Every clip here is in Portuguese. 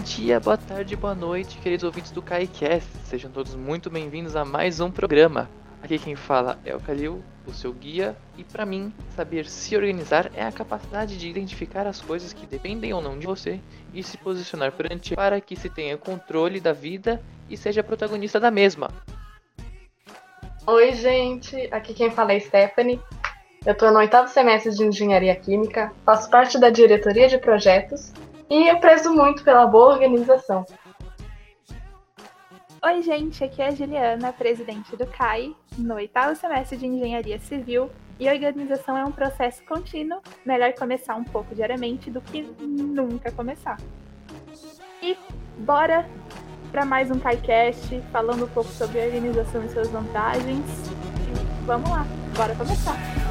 Dia, boa tarde, boa noite, queridos ouvintes do KaiCast. Sejam todos muito bem-vindos a mais um programa. Aqui quem fala é o Kalil, o seu guia, e para mim, saber se organizar é a capacidade de identificar as coisas que dependem ou não de você e se posicionar perante para que se tenha controle da vida e seja protagonista da mesma. Oi, gente, aqui quem fala é Stephanie. Eu estou no oitavo semestre de Engenharia Química, faço parte da diretoria de projetos e eu prezo muito pela boa organização. Oi, gente, aqui é a Juliana, presidente do CAI, no oitavo semestre de Engenharia Civil. E organização é um processo contínuo, melhor começar um pouco diariamente do que nunca começar. E bora para mais um KaiCast, falando um pouco sobre organização e suas vantagens. E vamos lá, bora começar!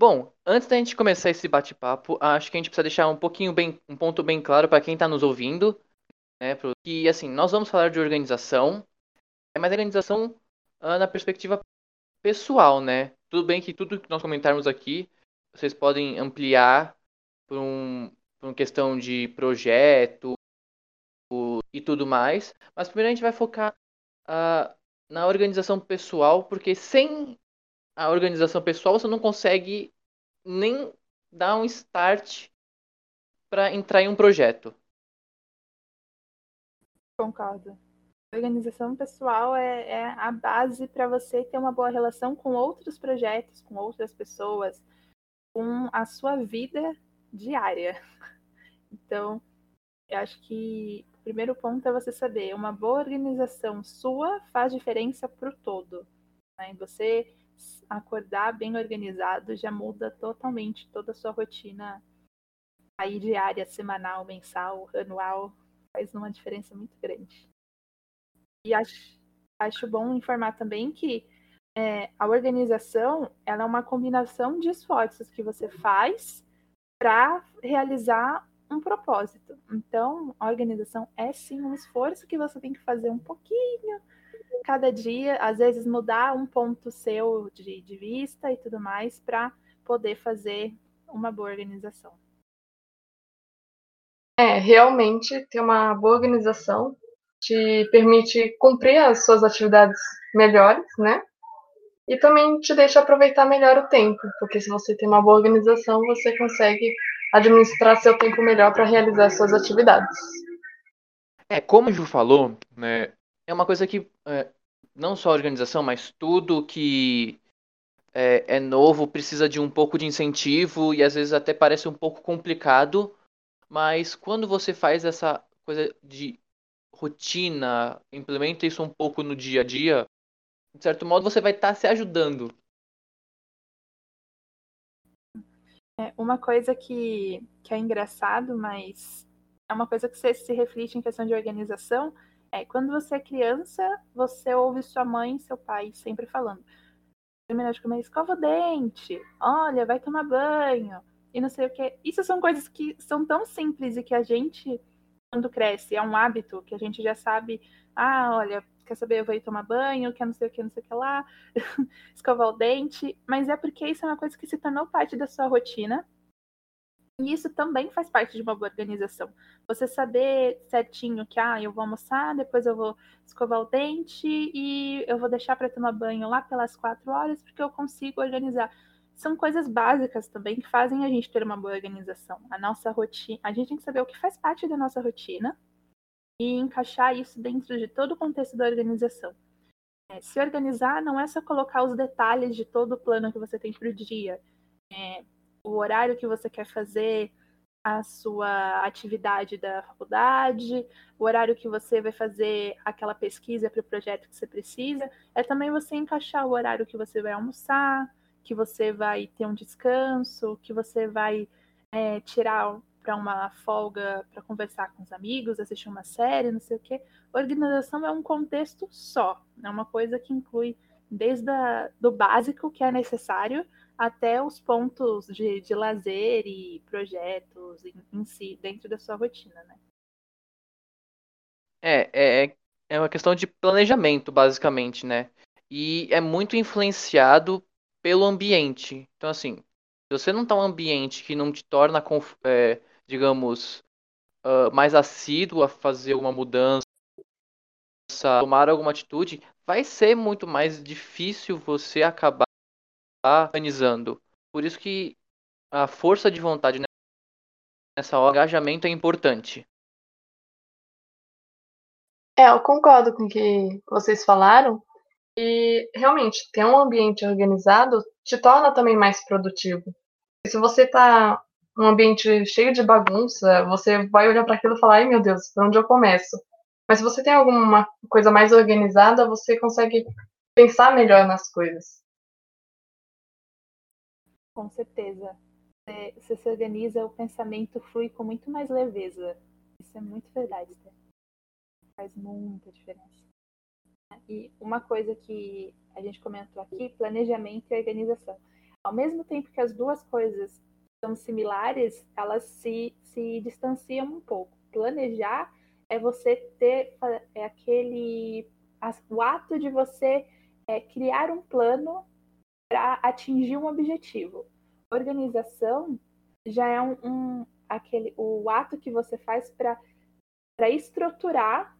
Bom, antes da gente começar esse bate-papo, acho que a gente precisa deixar um pouquinho bem, um ponto bem claro para quem está nos ouvindo, né? Que assim, nós vamos falar de organização, mas organização uh, na perspectiva pessoal, né? Tudo bem que tudo que nós comentarmos aqui, vocês podem ampliar por, um, por uma questão de projeto e tudo mais, mas primeiro a gente vai focar uh, na organização pessoal, porque sem a organização pessoal, você não consegue nem dar um start para entrar em um projeto. Concordo. Organização pessoal é, é a base para você ter uma boa relação com outros projetos, com outras pessoas, com a sua vida diária. Então, eu acho que o primeiro ponto é você saber, uma boa organização sua faz diferença para o todo. Né? Você acordar bem organizado já muda totalmente toda a sua rotina aí diária, semanal, mensal, anual, faz uma diferença muito grande. E acho, acho bom informar também que é, a organização ela é uma combinação de esforços que você faz para realizar um propósito. Então, a organização é sim um esforço que você tem que fazer um pouquinho cada dia, às vezes mudar um ponto seu de, de vista e tudo mais para poder fazer uma boa organização. É, realmente ter uma boa organização te permite cumprir as suas atividades melhores, né? E também te deixa aproveitar melhor o tempo, porque se você tem uma boa organização, você consegue administrar seu tempo melhor para realizar suas atividades. É, como o Ju falou, né, é uma coisa que é, não só a organização, mas tudo que é, é, novo precisa de um pouco de incentivo e às vezes até parece um pouco complicado, mas quando você faz essa coisa de rotina, implementa isso um pouco no dia a dia, de certo modo você vai estar tá se ajudando. É uma coisa que, que é engraçado, mas é uma coisa que você se reflete em questão de organização, é, quando você é criança, você ouve sua mãe e seu pai sempre falando. Terminar de comer, escova o dente, olha, vai tomar banho, e não sei o que. Isso são coisas que são tão simples e que a gente, quando cresce, é um hábito que a gente já sabe, ah, olha, quer saber, eu vou ir tomar banho, quer não sei o que, não sei o que lá, escovar o dente, mas é porque isso é uma coisa que se tornou parte da sua rotina e isso também faz parte de uma boa organização. Você saber certinho que, ah, eu vou almoçar, depois eu vou escovar o dente e eu vou deixar para tomar banho lá pelas quatro horas, porque eu consigo organizar. São coisas básicas também que fazem a gente ter uma boa organização. A nossa rotina, a gente tem que saber o que faz parte da nossa rotina e encaixar isso dentro de todo o contexto da organização. É, se organizar não é só colocar os detalhes de todo o plano que você tem para o dia. É, o horário que você quer fazer a sua atividade da faculdade, o horário que você vai fazer aquela pesquisa para o projeto que você precisa, é também você encaixar o horário que você vai almoçar, que você vai ter um descanso, que você vai é, tirar para uma folga para conversar com os amigos, assistir uma série, não sei o quê. Organização é um contexto só, é uma coisa que inclui desde a, do básico que é necessário até os pontos de, de lazer e projetos em, em, si, dentro da sua rotina, né? É, é, é uma questão de planejamento, basicamente, né? e é muito influenciado pelo ambiente. Então, assim, se você não está um ambiente que não te torna, é, digamos, uh, mais assíduo a fazer uma mudança, tomar alguma atitude, vai ser muito mais difícil você acabar organizando. Por isso que a força de vontade nessa hora, o engajamento é importante. É, eu concordo com o que vocês falaram. E realmente, ter um ambiente organizado te torna também mais produtivo. Se você está num ambiente cheio de bagunça, você vai olhar para aquilo e falar: ai meu Deus, por onde eu começo? Mas se você tem alguma coisa mais organizada, você consegue pensar melhor nas coisas. Com certeza. Você se organiza, o pensamento flui com muito mais leveza. Isso é muito verdade, Steph. Faz muita diferença. E uma coisa que a gente comentou aqui, planejamento e organização. Ao mesmo tempo que as duas coisas são similares, elas se, se distanciam um pouco. Planejar é você ter é aquele o ato de você é, criar um plano para atingir um objetivo. Organização já é um, um aquele o ato que você faz para para estruturar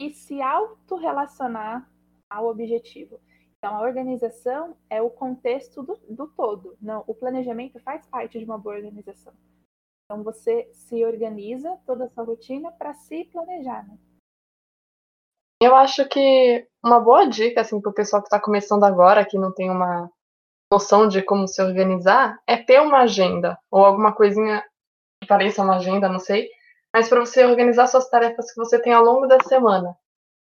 e se autorrelacionar ao objetivo. Então, a organização é o contexto do, do todo. Não, o planejamento faz parte de uma boa organização. Então, você se organiza toda a sua rotina para se planejar. Né? Eu acho que uma boa dica assim, para o pessoal que está começando agora, que não tem uma noção de como se organizar, é ter uma agenda ou alguma coisinha que pareça uma agenda, não sei, mas para você organizar suas tarefas que você tem ao longo da semana.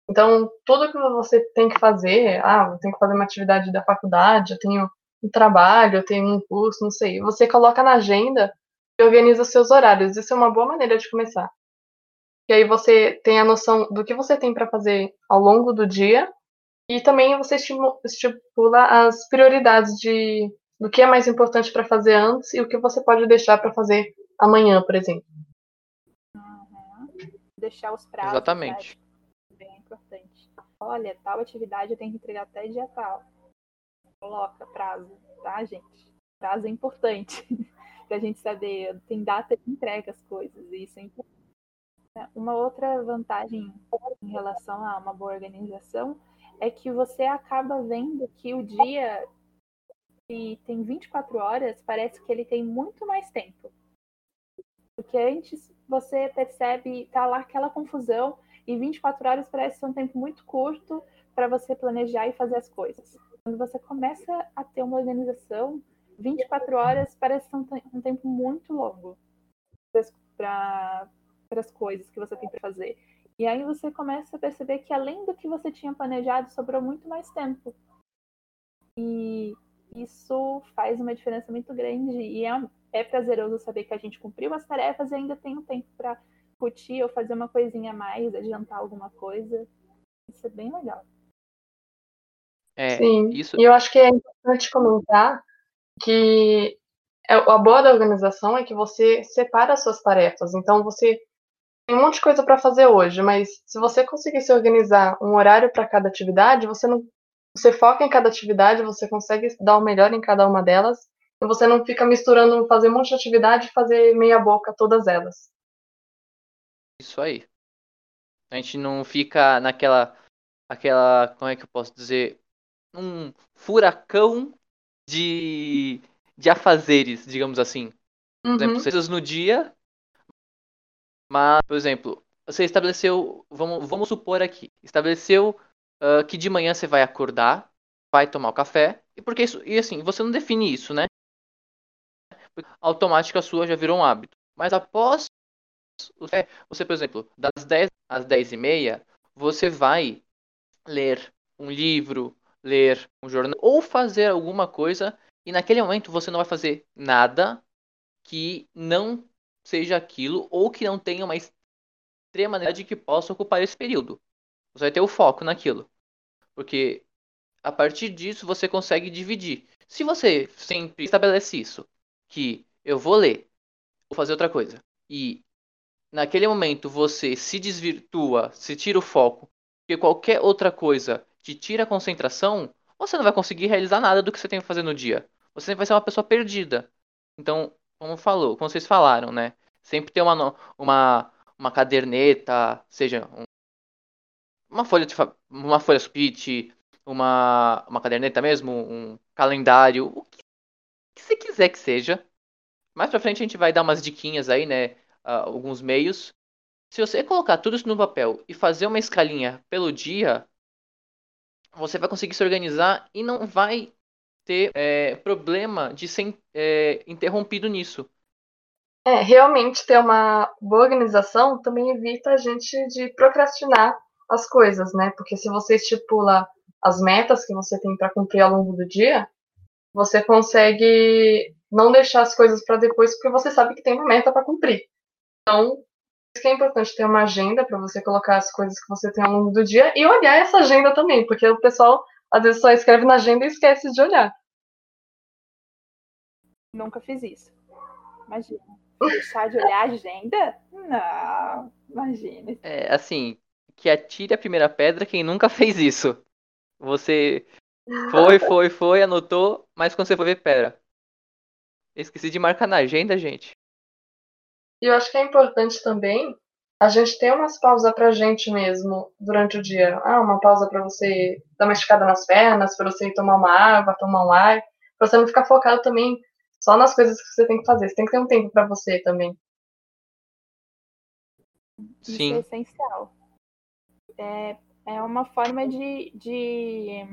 Então, tudo que você tem que fazer, ah, eu tenho que fazer uma atividade da faculdade, eu tenho um trabalho, eu tenho um curso, não sei, você coloca na agenda e organiza os seus horários. Isso é uma boa maneira de começar. E aí você tem a noção do que você tem para fazer ao longo do dia e também você estipula as prioridades de do que é mais importante para fazer antes e o que você pode deixar para fazer amanhã, por exemplo deixar os prazos. Exatamente. Né? Bem importante. Olha, tal atividade eu tenho que entregar até dia tal. Coloca prazo, tá, gente? Prazo é importante. pra gente saber, tem data de entrega as coisas, e isso é importante. Uma outra vantagem em relação a uma boa organização é que você acaba vendo que o dia que tem 24 horas parece que ele tem muito mais tempo. Porque antes você percebe, tá lá aquela confusão, e 24 horas parece ser um tempo muito curto para você planejar e fazer as coisas. Quando você começa a ter uma organização, 24 horas parece ser um, tempo muito longo para as coisas que você tem para fazer. E aí você começa a perceber que além do que você tinha planejado, sobrou muito mais tempo. E isso faz uma diferença muito grande. E é, é prazeroso saber que a gente cumpriu as tarefas e ainda tem um tempo para curtir ou fazer uma coisinha a mais, adiantar alguma coisa. Isso é bem legal. É, Sim, isso... e eu acho que é importante comentar que é, a boa da organização é que você separa as suas tarefas. Então você tem um monte de coisa para fazer hoje, mas se você conseguir se organizar um horário para cada atividade, você não você foca em cada atividade, você consegue dar o melhor em cada uma delas e você não fica misturando fazer um monte de atividade e fazer meia boca todas elas. Isso aí. A gente não fica naquela aquela, como é que eu posso dizer, um furacão de de afazeres, digamos assim. Por uhum. exemplo, vocês no dia, mas, por exemplo, você estabeleceu, vamos, vamos supor aqui, estabeleceu uh, que de manhã você vai acordar, vai tomar o café, e porque isso, e assim, você não define isso, né? automática sua já virou um hábito. Mas após você, por exemplo, das 10 às 10 e meia, você vai ler um livro, ler um jornal ou fazer alguma coisa e naquele momento você não vai fazer nada que não seja aquilo ou que não tenha uma extrema necessidade que possa ocupar esse período. Você vai ter o foco naquilo. Porque a partir disso você consegue dividir. Se você sempre estabelece isso, que eu vou ler, vou fazer outra coisa. E naquele momento você se desvirtua, se tira o foco, porque qualquer outra coisa te tira a concentração, você não vai conseguir realizar nada do que você tem que fazer no dia. Você vai ser uma pessoa perdida. Então, como falou, como vocês falaram, né? Sempre ter uma, uma, uma caderneta, seja um, uma folha de uma folha sulfite, uma, uma caderneta mesmo, um calendário, o que, que você quiser que seja. Mais pra frente a gente vai dar umas diquinhas aí, né? Uh, alguns meios. Se você colocar tudo isso no papel e fazer uma escalinha pelo dia, você vai conseguir se organizar e não vai ter é, problema de ser é, interrompido nisso. É, realmente ter uma boa organização também evita a gente de procrastinar as coisas, né? Porque se você estipula as metas que você tem para cumprir ao longo do dia, você consegue não deixar as coisas para depois, porque você sabe que tem uma meta para cumprir. Então, isso que é importante ter uma agenda para você colocar as coisas que você tem ao longo do dia e olhar essa agenda também, porque o pessoal às vezes só escreve na agenda e esquece de olhar. Nunca fiz isso. Imagina. Deixar de olhar a agenda? Não, imagina. É, assim, que atire a primeira pedra quem nunca fez isso. Você foi, foi, foi, anotou, mas quando você for ver, pera. Esqueci de marcar na agenda, gente. E eu acho que é importante também a gente ter umas pausas pra gente mesmo durante o dia. Ah, uma pausa para você dar uma esticada nas pernas, para você tomar uma água, tomar um ar, pra você não ficar focado também só nas coisas que você tem que fazer. Você tem que ter um tempo para você também. Sim. Isso é essencial. É, é uma forma de, de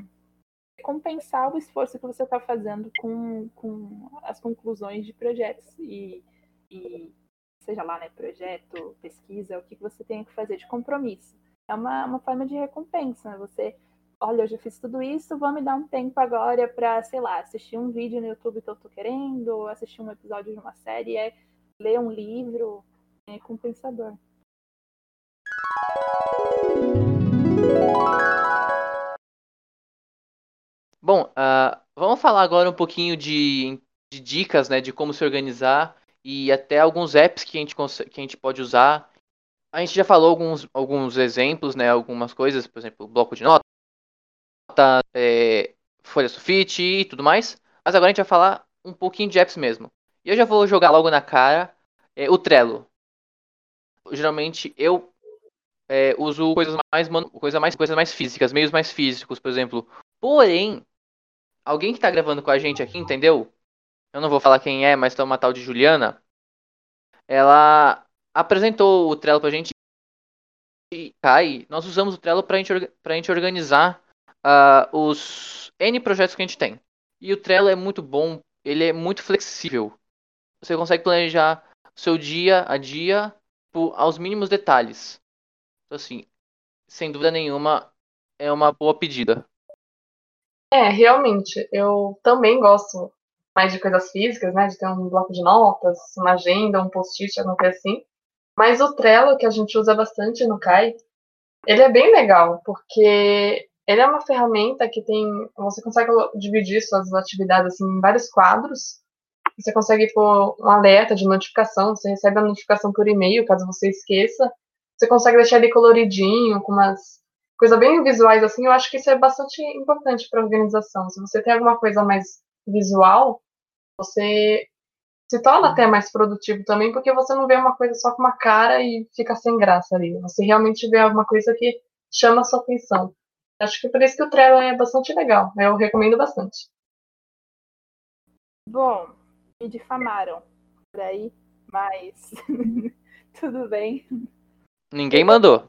compensar o esforço que você está fazendo com, com as conclusões de projetos e, e seja lá, né, projeto, pesquisa, o que você tem que fazer de compromisso. É uma, uma forma de recompensa. Né? Você, olha, eu já fiz tudo isso, vou me dar um tempo agora para, sei lá, assistir um vídeo no YouTube que eu estou querendo, assistir um episódio de uma série, é ler um livro, é compensador. Bom, uh, vamos falar agora um pouquinho de, de, dicas, né, de como se organizar e até alguns apps que a gente, que a gente pode usar. A gente já falou alguns, alguns exemplos, né, algumas coisas, por exemplo, bloco de nota, é, folha sulfite e tudo mais. Mas agora a gente vai falar um pouquinho de apps mesmo. E eu já vou jogar logo na cara é, o Trello. Geralmente eu é, uso coisas mais, coisa mais, coisas mais físicas, meios mais físicos, por exemplo. Porém, alguém que tá gravando com a gente aqui, entendeu? Eu não vou falar quem é, mas tá uma tal de Juliana. Ela apresentou o Trello pra gente e Kai, nós usamos o Trello pra gente, pra gente organizar uh, os N projetos que a gente tem. E o Trello é muito bom, ele é muito flexível. Você consegue planejar seu dia a dia por, aos mínimos detalhes. Então, assim, sem dúvida nenhuma, é uma boa pedida. É, realmente, eu também gosto mais de coisas físicas, né? De ter um bloco de notas, uma agenda, um post-it, alguma coisa assim. Mas o Trello, que a gente usa bastante no CAI, ele é bem legal, porque ele é uma ferramenta que tem. Você consegue dividir suas atividades assim, em vários quadros. Você consegue pôr um alerta de notificação, você recebe a notificação por e-mail, caso você esqueça. Você consegue deixar ele coloridinho, com umas coisa bem visuais assim, eu acho que isso é bastante importante para organização. Se você tem alguma coisa mais visual, você se torna até mais produtivo também, porque você não vê uma coisa só com uma cara e fica sem graça ali. Você realmente vê alguma coisa que chama a sua atenção. Acho que por isso que o Trello é bastante legal. Eu recomendo bastante. Bom, me difamaram por aí, mas tudo bem. Ninguém mandou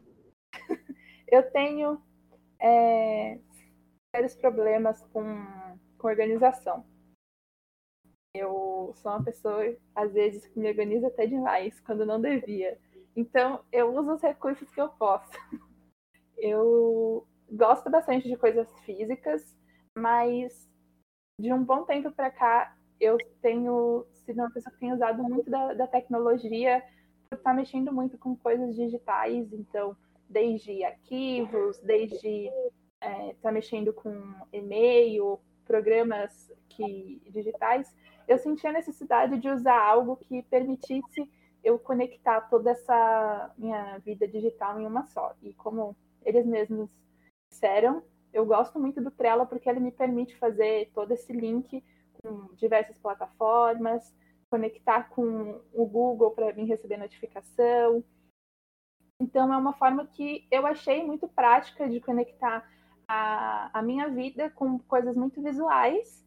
eu tenho é, sérios problemas com, com organização. Eu sou uma pessoa, às vezes, que me organiza até demais, quando não devia. Então, eu uso os recursos que eu posso. Eu gosto bastante de coisas físicas, mas de um bom tempo para cá, eu tenho sido uma pessoa que tem usado muito da, da tecnologia por estar mexendo muito com coisas digitais. Então, desde arquivos, desde estar é, tá mexendo com e-mail, programas que, digitais, eu senti a necessidade de usar algo que permitisse eu conectar toda essa minha vida digital em uma só. E como eles mesmos disseram, eu gosto muito do Trello porque ele me permite fazer todo esse link com diversas plataformas, conectar com o Google para vir receber notificação. Então, é uma forma que eu achei muito prática de conectar a, a minha vida com coisas muito visuais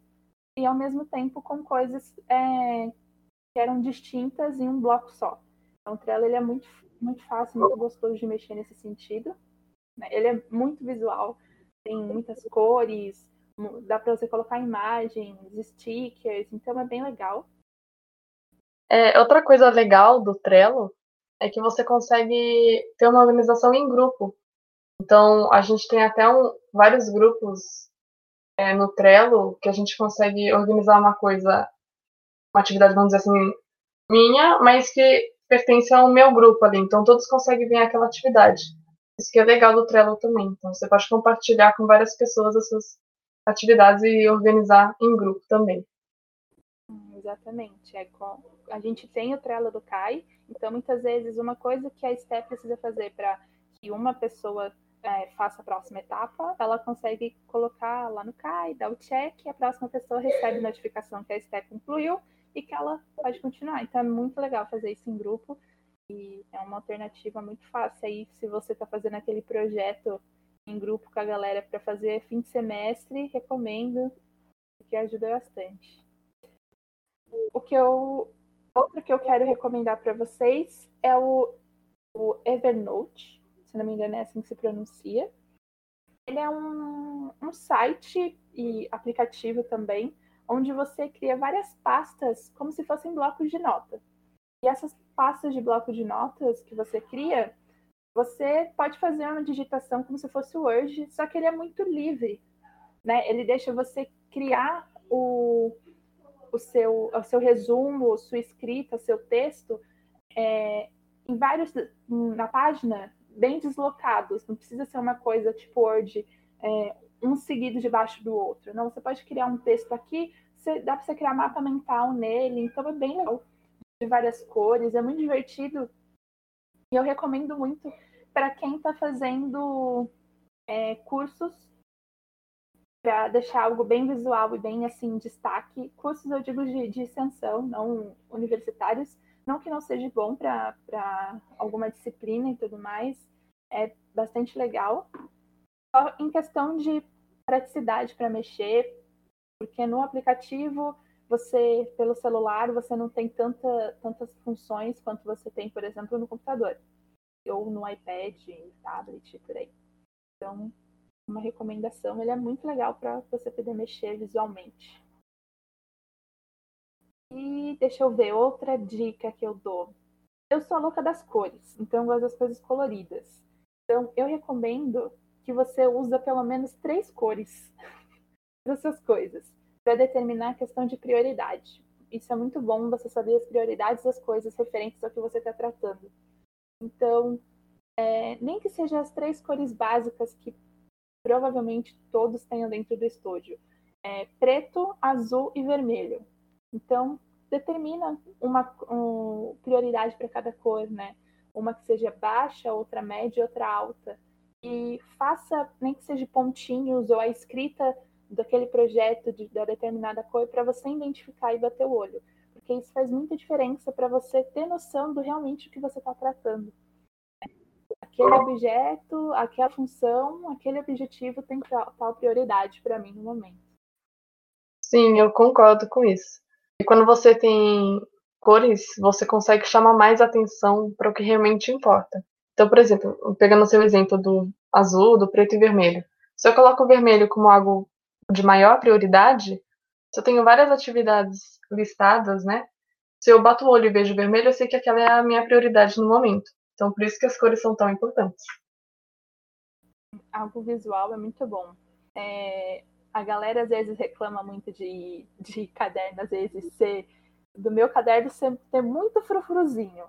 e, ao mesmo tempo, com coisas é, que eram distintas em um bloco só. Então, o Trello ele é muito, muito fácil, muito gostoso de mexer nesse sentido. Né? Ele é muito visual, tem muitas cores, dá para você colocar imagens, stickers, então é bem legal. É, outra coisa legal do Trello é que você consegue ter uma organização em grupo. Então, a gente tem até um, vários grupos é, no Trello que a gente consegue organizar uma coisa, uma atividade, vamos dizer assim, minha, mas que pertence ao meu grupo ali. Então, todos conseguem ver aquela atividade. Isso que é legal do Trello também. Então, você pode compartilhar com várias pessoas as suas atividades e organizar em grupo também. Exatamente. É com... A gente tem o Trello do CAI, então muitas vezes uma coisa que a Sté precisa fazer para que uma pessoa é, faça a próxima etapa, ela consegue colocar lá no CAI, dar o check, e a próxima pessoa recebe notificação que a Sté concluiu e que ela pode continuar. Então é muito legal fazer isso em grupo e é uma alternativa muito fácil aí se você está fazendo aquele projeto em grupo com a galera para fazer fim de semestre, recomendo, porque ajuda bastante. O que eu outro que eu quero recomendar para vocês é o, o Evernote, se não me engano é assim que se pronuncia. Ele é um, um site e aplicativo também, onde você cria várias pastas como se fossem blocos de nota. E essas pastas de bloco de notas que você cria, você pode fazer uma digitação como se fosse o Word, só que ele é muito livre. Né? Ele deixa você criar o, o, seu, o seu resumo, sua escrita, seu texto é, em vários na página bem deslocados. Não precisa ser uma coisa tipo Word, é, um seguido debaixo do outro. Não, você pode criar um texto aqui, você, dá para você criar mapa mental nele, então é bem legal. De várias cores, é muito divertido. E eu recomendo muito para quem está fazendo é, cursos para deixar algo bem visual e bem assim destaque. Cursos eu digo de, de extensão, não universitários. Não que não seja bom para alguma disciplina e tudo mais, é bastante legal. Só em questão de praticidade para mexer, porque no aplicativo você, pelo celular, você não tem tanta, tantas funções quanto você tem, por exemplo, no computador. Ou no iPad, tablet, por aí. Então, uma recomendação, ele é muito legal para você poder mexer visualmente. E deixa eu ver, outra dica que eu dou. Eu sou a louca das cores, então eu gosto das coisas coloridas. Então, eu recomendo que você use pelo menos três cores das suas coisas para determinar a questão de prioridade. Isso é muito bom você saber as prioridades das coisas referentes ao que você está tratando. Então, é, nem que sejam as três cores básicas que provavelmente todos tenham dentro do estúdio: é, preto, azul e vermelho. Então, determina uma um, prioridade para cada cor, né? Uma que seja baixa, outra média, outra alta. E faça, nem que seja pontinhos ou a escrita daquele projeto de, da determinada cor para você identificar e bater o olho. Porque isso faz muita diferença para você ter noção do realmente o que você está tratando. Aquele objeto, aquela função, aquele objetivo tem tal prioridade para mim no momento. Sim, eu concordo com isso. E quando você tem cores, você consegue chamar mais atenção para o que realmente importa. Então, por exemplo, pegando o seu exemplo do azul, do preto e vermelho. Se eu coloco o vermelho como algo de maior prioridade, se eu tenho várias atividades listadas, né? Se eu bato o olho e vejo vermelho, eu sei que aquela é a minha prioridade no momento. Então, por isso que as cores são tão importantes. Algo visual é muito bom. É, a galera às vezes reclama muito de, de caderno, às vezes ser do meu caderno ser, ter muito frufruzinho.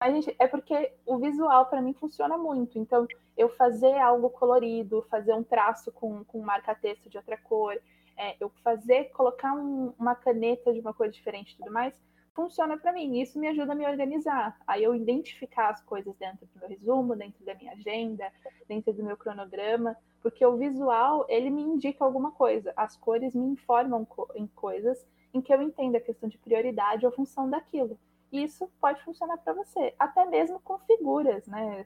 Mas, gente, é porque o visual para mim funciona muito. Então, eu fazer algo colorido, fazer um traço com, com marca-texto de outra cor, é, eu fazer, colocar um, uma caneta de uma cor diferente e tudo mais, funciona para mim. Isso me ajuda a me organizar. Aí eu identificar as coisas dentro do meu resumo, dentro da minha agenda, dentro do meu cronograma, porque o visual, ele me indica alguma coisa. As cores me informam co em coisas em que eu entendo a questão de prioridade ou função daquilo. E isso pode funcionar para você, até mesmo com figuras, né?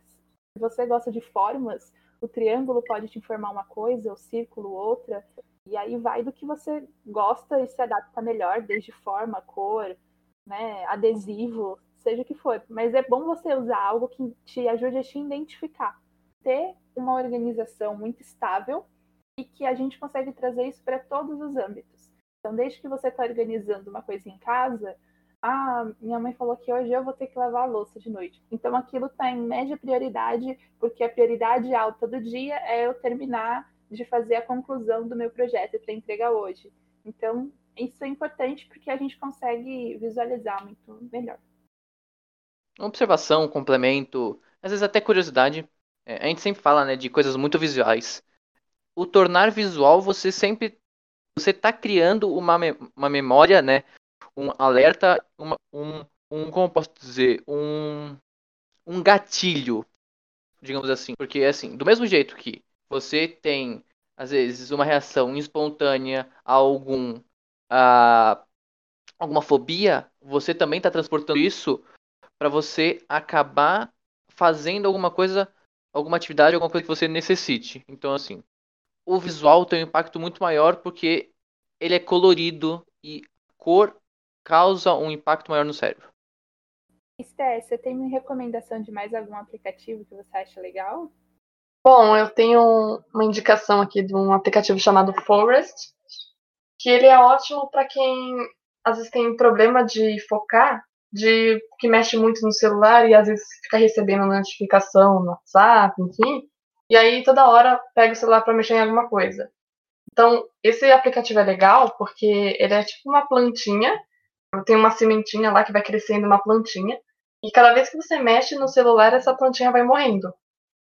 Se você gosta de formas, o triângulo pode te informar uma coisa, o círculo outra, e aí vai do que você gosta e se adapta melhor, desde forma, cor, né, adesivo, seja o que for. Mas é bom você usar algo que te ajude a te identificar. Ter uma organização muito estável e que a gente consegue trazer isso para todos os âmbitos. Então, desde que você está organizando uma coisa em casa, ah, minha mãe falou que hoje eu vou ter que lavar a louça de noite. Então, aquilo está em média prioridade, porque a prioridade alta do dia é eu terminar de fazer a conclusão do meu projeto para entregar hoje. Então, isso é importante porque a gente consegue visualizar muito melhor. Observação, complemento, às vezes até curiosidade. É, a gente sempre fala né, de coisas muito visuais. O tornar visual, você sempre você está criando uma, uma memória, né, um alerta, uma, um, um, como posso dizer, um, um gatilho, digamos assim. Porque, assim, do mesmo jeito que você tem, às vezes, uma reação espontânea a algum a alguma fobia, você também está transportando isso para você acabar fazendo alguma coisa, alguma atividade, alguma coisa que você necessite. Então, assim, o visual tem um impacto muito maior porque ele é colorido e cor causa um impacto maior no cérebro. Esté, você tem uma recomendação de mais algum aplicativo que você acha legal? Bom, eu tenho uma indicação aqui de um aplicativo chamado Forest, que ele é ótimo para quem às vezes tem problema de focar, de que mexe muito no celular e às vezes fica recebendo notificação no WhatsApp, enfim, e aí toda hora pega o celular para mexer em alguma coisa. Então, esse aplicativo é legal porque ele é tipo uma plantinha, tem uma sementinha lá que vai crescendo uma plantinha, e cada vez que você mexe no celular, essa plantinha vai morrendo.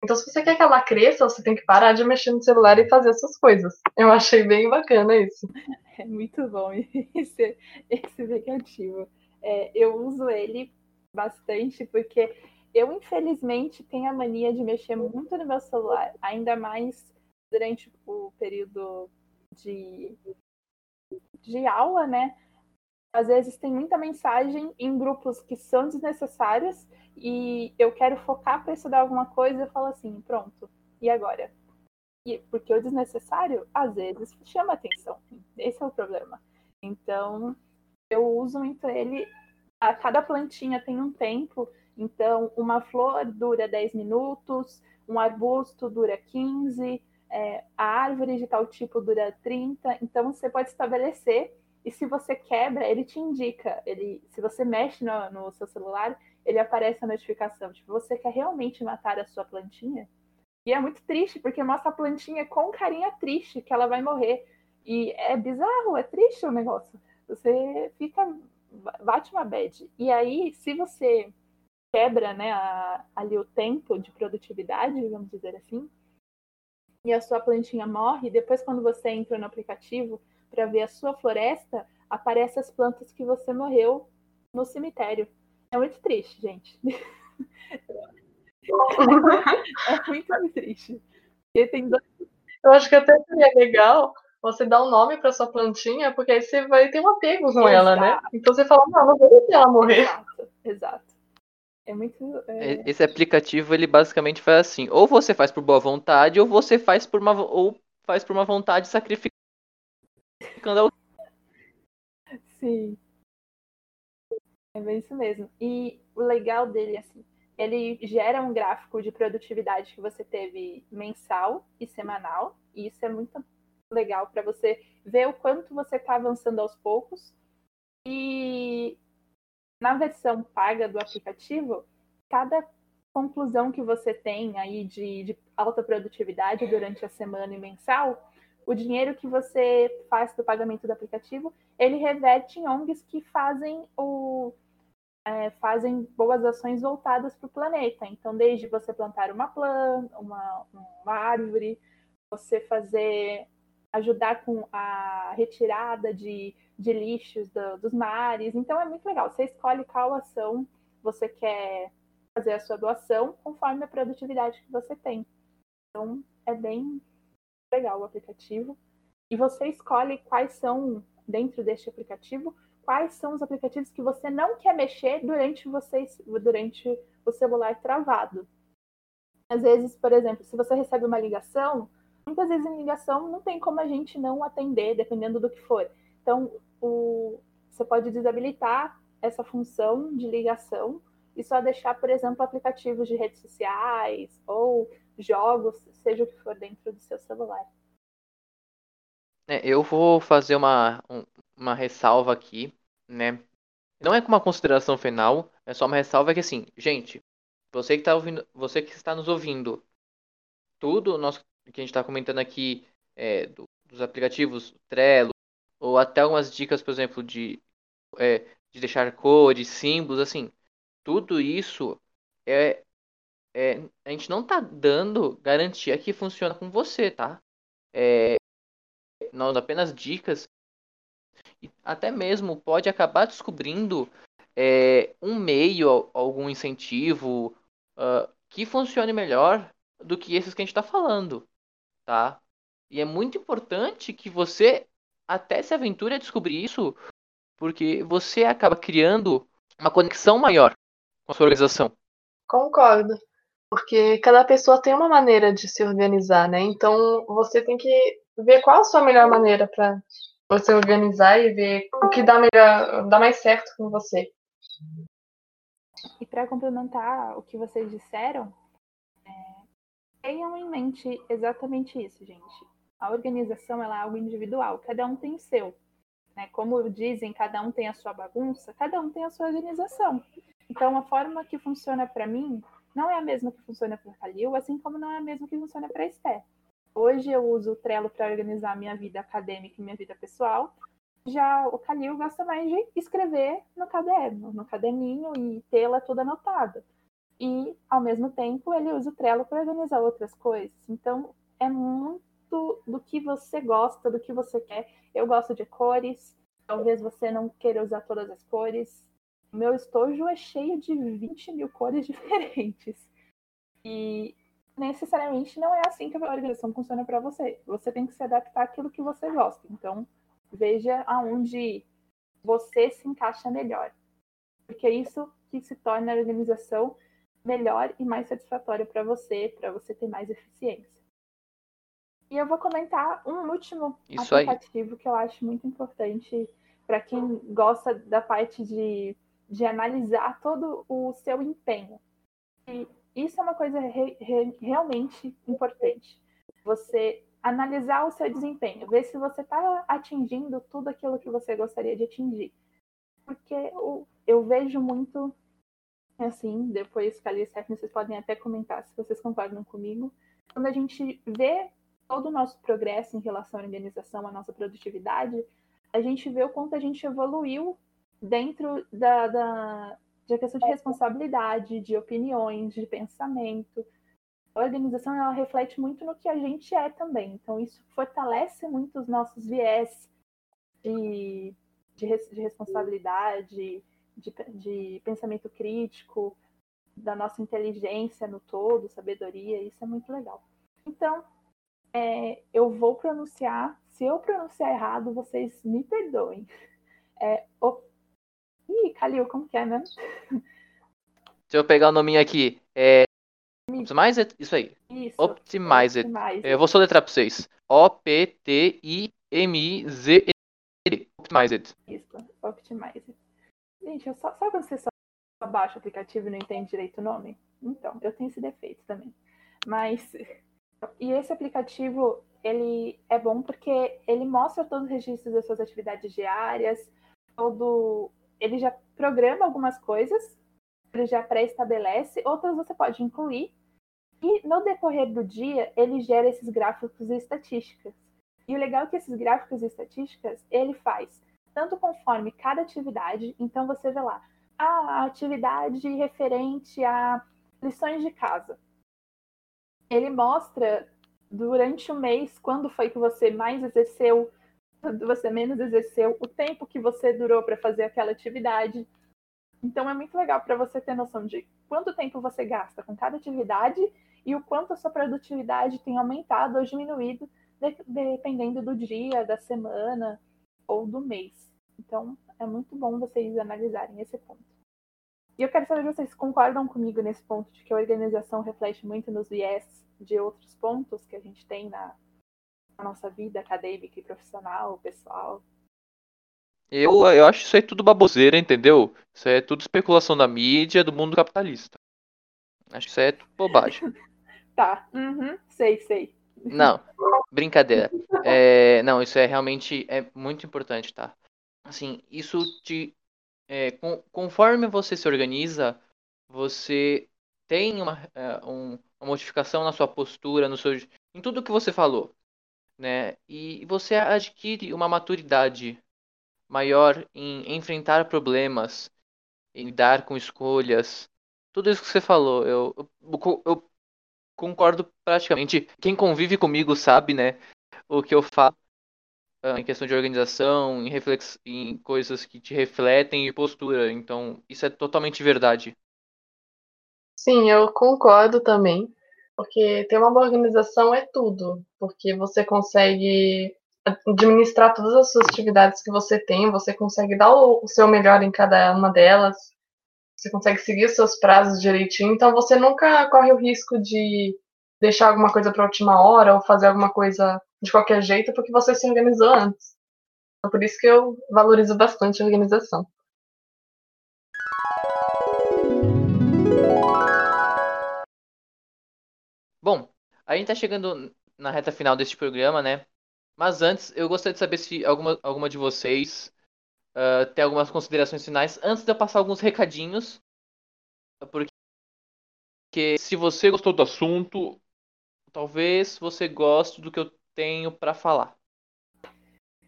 Então, se você quer que ela cresça, você tem que parar de mexer no celular e fazer essas coisas. Eu achei bem bacana isso. É muito bom esse, esse aplicativo. É, eu uso ele bastante porque eu, infelizmente, tenho a mania de mexer muito no meu celular, ainda mais durante o período de, de aula, né? Às vezes tem muita mensagem em grupos que são desnecessários e eu quero focar para estudar alguma coisa eu falo assim, pronto, e agora? E, porque o desnecessário, às vezes, chama atenção. Esse é o problema. Então, eu uso muito ele. A cada plantinha tem um tempo. Então, uma flor dura 10 minutos, um arbusto dura 15, é, a árvore de tal tipo dura 30. Então, você pode estabelecer. E se você quebra, ele te indica. Ele, se você mexe no, no seu celular, ele aparece a notificação. Tipo, você quer realmente matar a sua plantinha? E é muito triste, porque mostra a plantinha com carinha triste, que ela vai morrer. E é bizarro, é triste o negócio. Você fica. bate uma bad. E aí, se você quebra né, a, ali o tempo de produtividade, vamos dizer assim, e a sua plantinha morre, depois quando você entra no aplicativo para ver a sua floresta, aparece as plantas que você morreu no cemitério. É muito triste, gente. é muito, triste. tem dois... Eu acho que até seria legal você dar um nome para sua plantinha, porque aí você vai ter um apego com exato. ela, né? Então você fala, não, não vou deixar ela morrer. Exato, exato. É muito. É... Esse aplicativo, ele basicamente faz assim: ou você faz por boa vontade, ou você faz por uma, ou faz por uma vontade sacrificando alguém. Sim. É bem isso mesmo. E o legal dele, assim, ele gera um gráfico de produtividade que você teve mensal e semanal, e isso é muito legal para você ver o quanto você está avançando aos poucos. E na versão paga do aplicativo, cada conclusão que você tem aí de, de alta produtividade durante a semana e mensal, o dinheiro que você faz do pagamento do aplicativo, ele reverte em ONGs que fazem o é, fazem boas ações voltadas para o planeta. Então, desde você plantar uma planta, uma, uma árvore, você fazer ajudar com a retirada de, de lixos do, dos mares. Então é muito legal. Você escolhe qual ação você quer fazer a sua doação conforme a produtividade que você tem. Então é bem legal o aplicativo. E você escolhe quais são, dentro deste aplicativo, quais são os aplicativos que você não quer mexer durante, você, durante o celular travado. Às vezes, por exemplo, se você recebe uma ligação, muitas vezes em ligação não tem como a gente não atender, dependendo do que for. Então, o, você pode desabilitar essa função de ligação e só deixar, por exemplo, aplicativos de redes sociais ou jogos, seja o que for dentro do seu celular. É, eu vou fazer uma, uma ressalva aqui, né? Não é com uma consideração final, é só uma ressalva que assim, gente, você que está ouvindo, você que está nos ouvindo, tudo nós que a gente está comentando aqui é, do, dos aplicativos Trello ou até algumas dicas, por exemplo, de, é, de deixar cores, símbolos, assim, tudo isso é, é a gente não está dando garantia que funciona com você, tá? É, nós apenas dicas e até mesmo pode acabar descobrindo é, um meio, algum incentivo uh, que funcione melhor do que esses que a gente está falando, tá? E é muito importante que você até se aventure a descobrir isso, porque você acaba criando uma conexão maior com a sua organização. Concordo. Porque cada pessoa tem uma maneira de se organizar, né? Então você tem que ver qual a sua melhor maneira para você organizar e ver o que dá melhor, dá mais certo com você. E para complementar o que vocês disseram, tenham em mente exatamente isso, gente. A organização é algo individual, cada um tem o seu. Né? Como dizem, cada um tem a sua bagunça, cada um tem a sua organização. Então, a forma que funciona para mim não é a mesma que funciona para a Kalil, assim como não é a mesma que funciona para a Esther. Hoje eu uso o Trello para organizar minha vida acadêmica e minha vida pessoal. Já o Calil gosta mais de escrever no caderno, no caderninho e tê-la toda anotada. E, ao mesmo tempo, ele usa o Trello para organizar outras coisas. Então, é muito do que você gosta, do que você quer. Eu gosto de cores, talvez você não queira usar todas as cores. Meu estojo é cheio de 20 mil cores diferentes. E necessariamente não é assim que a organização funciona para você. Você tem que se adaptar àquilo que você gosta. Então, veja aonde você se encaixa melhor. Porque é isso que se torna a organização melhor e mais satisfatória para você, para você ter mais eficiência. E eu vou comentar um último isso aplicativo aí. que eu acho muito importante para quem gosta da parte de, de analisar todo o seu empenho. E isso é uma coisa re, re, realmente importante. Você analisar o seu desempenho, ver se você está atingindo tudo aquilo que você gostaria de atingir. Porque eu, eu vejo muito, assim, depois que ali Stephanie, vocês podem até comentar se vocês concordam comigo, quando a gente vê todo o nosso progresso em relação à organização, à nossa produtividade, a gente vê o quanto a gente evoluiu dentro da, da, de questão de responsabilidade, de opiniões, de pensamento. A organização ela reflete muito no que a gente é também. Então, isso fortalece muito os nossos viés de, de, de responsabilidade, de, de pensamento crítico, da nossa inteligência no todo, sabedoria. Isso é muito legal. Então, é, eu vou pronunciar. Se eu pronunciar errado, vocês me perdoem. É, Ih, Calil, como que é mesmo? Se eu pegar o nominho aqui, é. Optimize Isso aí. Isso. Optimize Optimize Eu vou soletrar pra vocês. O-P-T-I-M-I-Z-E. Optimize Isso, Optimize Gente, eu só, sabe quando você só baixa o aplicativo e não entende direito o nome? Então, eu tenho esse defeito também. Mas. E esse aplicativo, ele é bom porque ele mostra todos os registros das suas atividades diárias, todo ele já programa algumas coisas, ele já pré-estabelece, outras você pode incluir. E no decorrer do dia, ele gera esses gráficos e estatísticas. E o legal é que esses gráficos e estatísticas, ele faz tanto conforme cada atividade, então você vê lá, a atividade referente a lições de casa. Ele mostra durante o mês, quando foi que você mais exerceu, quando você menos exerceu, o tempo que você durou para fazer aquela atividade. Então é muito legal para você ter noção de quanto tempo você gasta com cada atividade e o quanto a sua produtividade tem aumentado ou diminuído de, dependendo do dia, da semana ou do mês. Então é muito bom vocês analisarem esse ponto. E eu quero saber se vocês concordam comigo nesse ponto de que a organização reflete muito nos viés de outros pontos que a gente tem na, na nossa vida acadêmica e profissional, pessoal. Eu, eu acho isso aí tudo baboseira, entendeu? Isso é tudo especulação da mídia, do mundo capitalista. Acho que isso aí é tudo bobagem. tá, uhum, sei, sei. Não, brincadeira. É, não, isso é realmente é muito importante, tá? Assim, isso te. É, com, conforme você se organiza, você tem uma, é, um, uma modificação na sua postura, no seu, em tudo que você falou, né? E você adquire uma maturidade maior em enfrentar problemas, em lidar com escolhas. Tudo isso que você falou, eu, eu, eu concordo praticamente. Quem convive comigo sabe, né, o que eu falo uh, em questão de organização, em, reflex... em coisas que te refletem e postura. Então, isso é totalmente verdade. Sim, eu concordo também, porque ter uma boa organização é tudo, porque você consegue administrar todas as suas atividades que você tem, você consegue dar o, seu melhor em cada uma delas, você consegue seguir os seus prazos direitinho, então você nunca corre o risco de deixar alguma coisa para última hora ou fazer alguma coisa de qualquer jeito porque você se organizou antes. Então, por isso que eu valorizo bastante a organização. Bom, a gente tá chegando na reta final deste programa, né? Mas antes, eu gostaria de saber se alguma, alguma de vocês uh, tem algumas considerações finais antes de eu passar alguns recadinhos. Porque se você gostou do assunto, talvez você goste do que eu tenho para falar.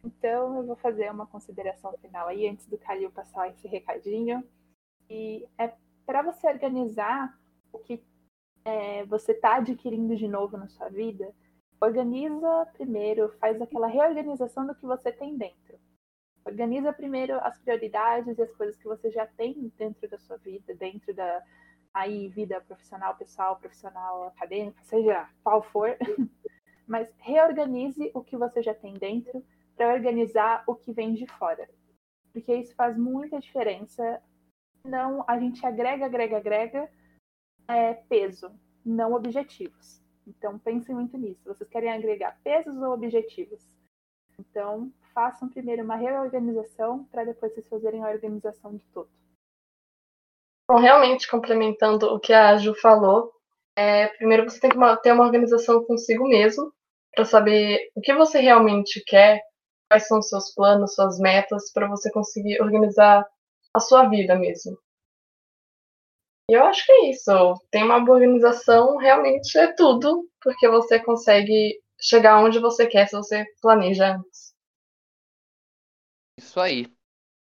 Então, eu vou fazer uma consideração final aí antes do Calil passar esse recadinho. E é para você organizar o que é, você está adquirindo de novo na sua vida, organiza primeiro, faz aquela reorganização do que você tem dentro. Organiza primeiro as prioridades e as coisas que você já tem dentro da sua vida, dentro da aí vida profissional, pessoal, profissional, acadêmica, seja qual for. Mas reorganize o que você já tem dentro para organizar o que vem de fora. Porque isso faz muita diferença. Não, a gente agrega, agrega, agrega é, peso, não objetivos. Então, pensem muito nisso. Vocês querem agregar pesos ou objetivos? Então, façam primeiro uma reorganização para depois vocês fazerem a organização de tudo. Bom, realmente, complementando o que a Ju falou, é, primeiro você tem que ter uma organização consigo mesmo, para saber o que você realmente quer, quais são os seus planos, suas metas, para você conseguir organizar a sua vida mesmo. E eu acho que é isso. Tem uma boa organização, realmente é tudo, porque você consegue chegar onde você quer se você planeja antes. Isso aí.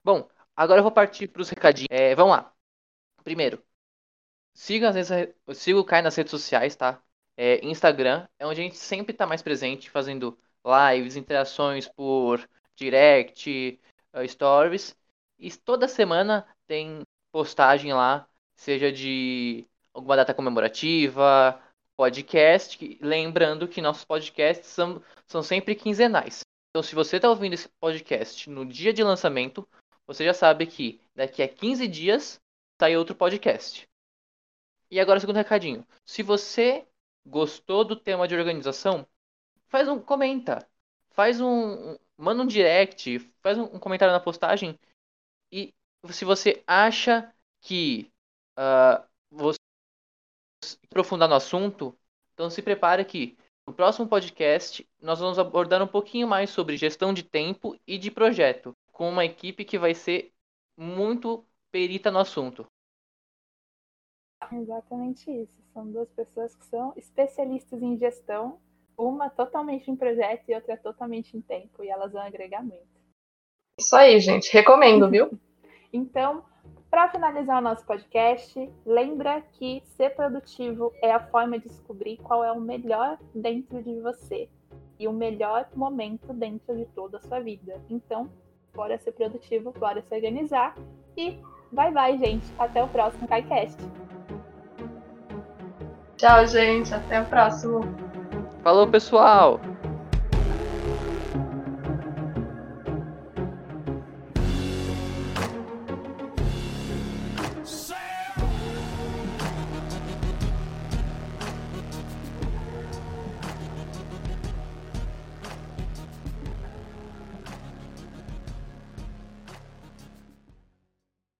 Bom, agora eu vou partir para os recadinhos. É, vamos lá. Primeiro, siga, as redes, siga o Kai nas redes sociais, tá? É, Instagram é onde a gente sempre está mais presente, fazendo lives, interações por direct, uh, stories. E toda semana tem postagem lá seja de alguma data comemorativa, podcast. Lembrando que nossos podcasts são, são sempre quinzenais. Então, se você está ouvindo esse podcast no dia de lançamento, você já sabe que daqui a 15 dias sai outro podcast. E agora, segundo recadinho. Se você gostou do tema de organização, faz um comenta, faz um, manda um direct, faz um, comentário na postagem. E se você acha que uh, você aprofundar no assunto, então se prepare que no próximo podcast nós vamos abordar um pouquinho mais sobre gestão de tempo e de projeto, com uma equipe que vai ser muito perita no assunto. Exatamente isso. São duas pessoas que são especialistas em gestão, uma totalmente em projeto e outra totalmente em tempo, e elas vão agregar muito. Isso aí, gente. Recomendo, viu? então, Para finalizar o nosso podcast, lembra que ser produtivo é a forma de descobrir qual é o melhor dentro de você e o melhor momento dentro de toda a sua vida. Então, bora ser produtivo, bora se organizar e bye bye, gente. Até o próximo KaiCast. Tchau, gente. Até o próximo. Falou, pessoal!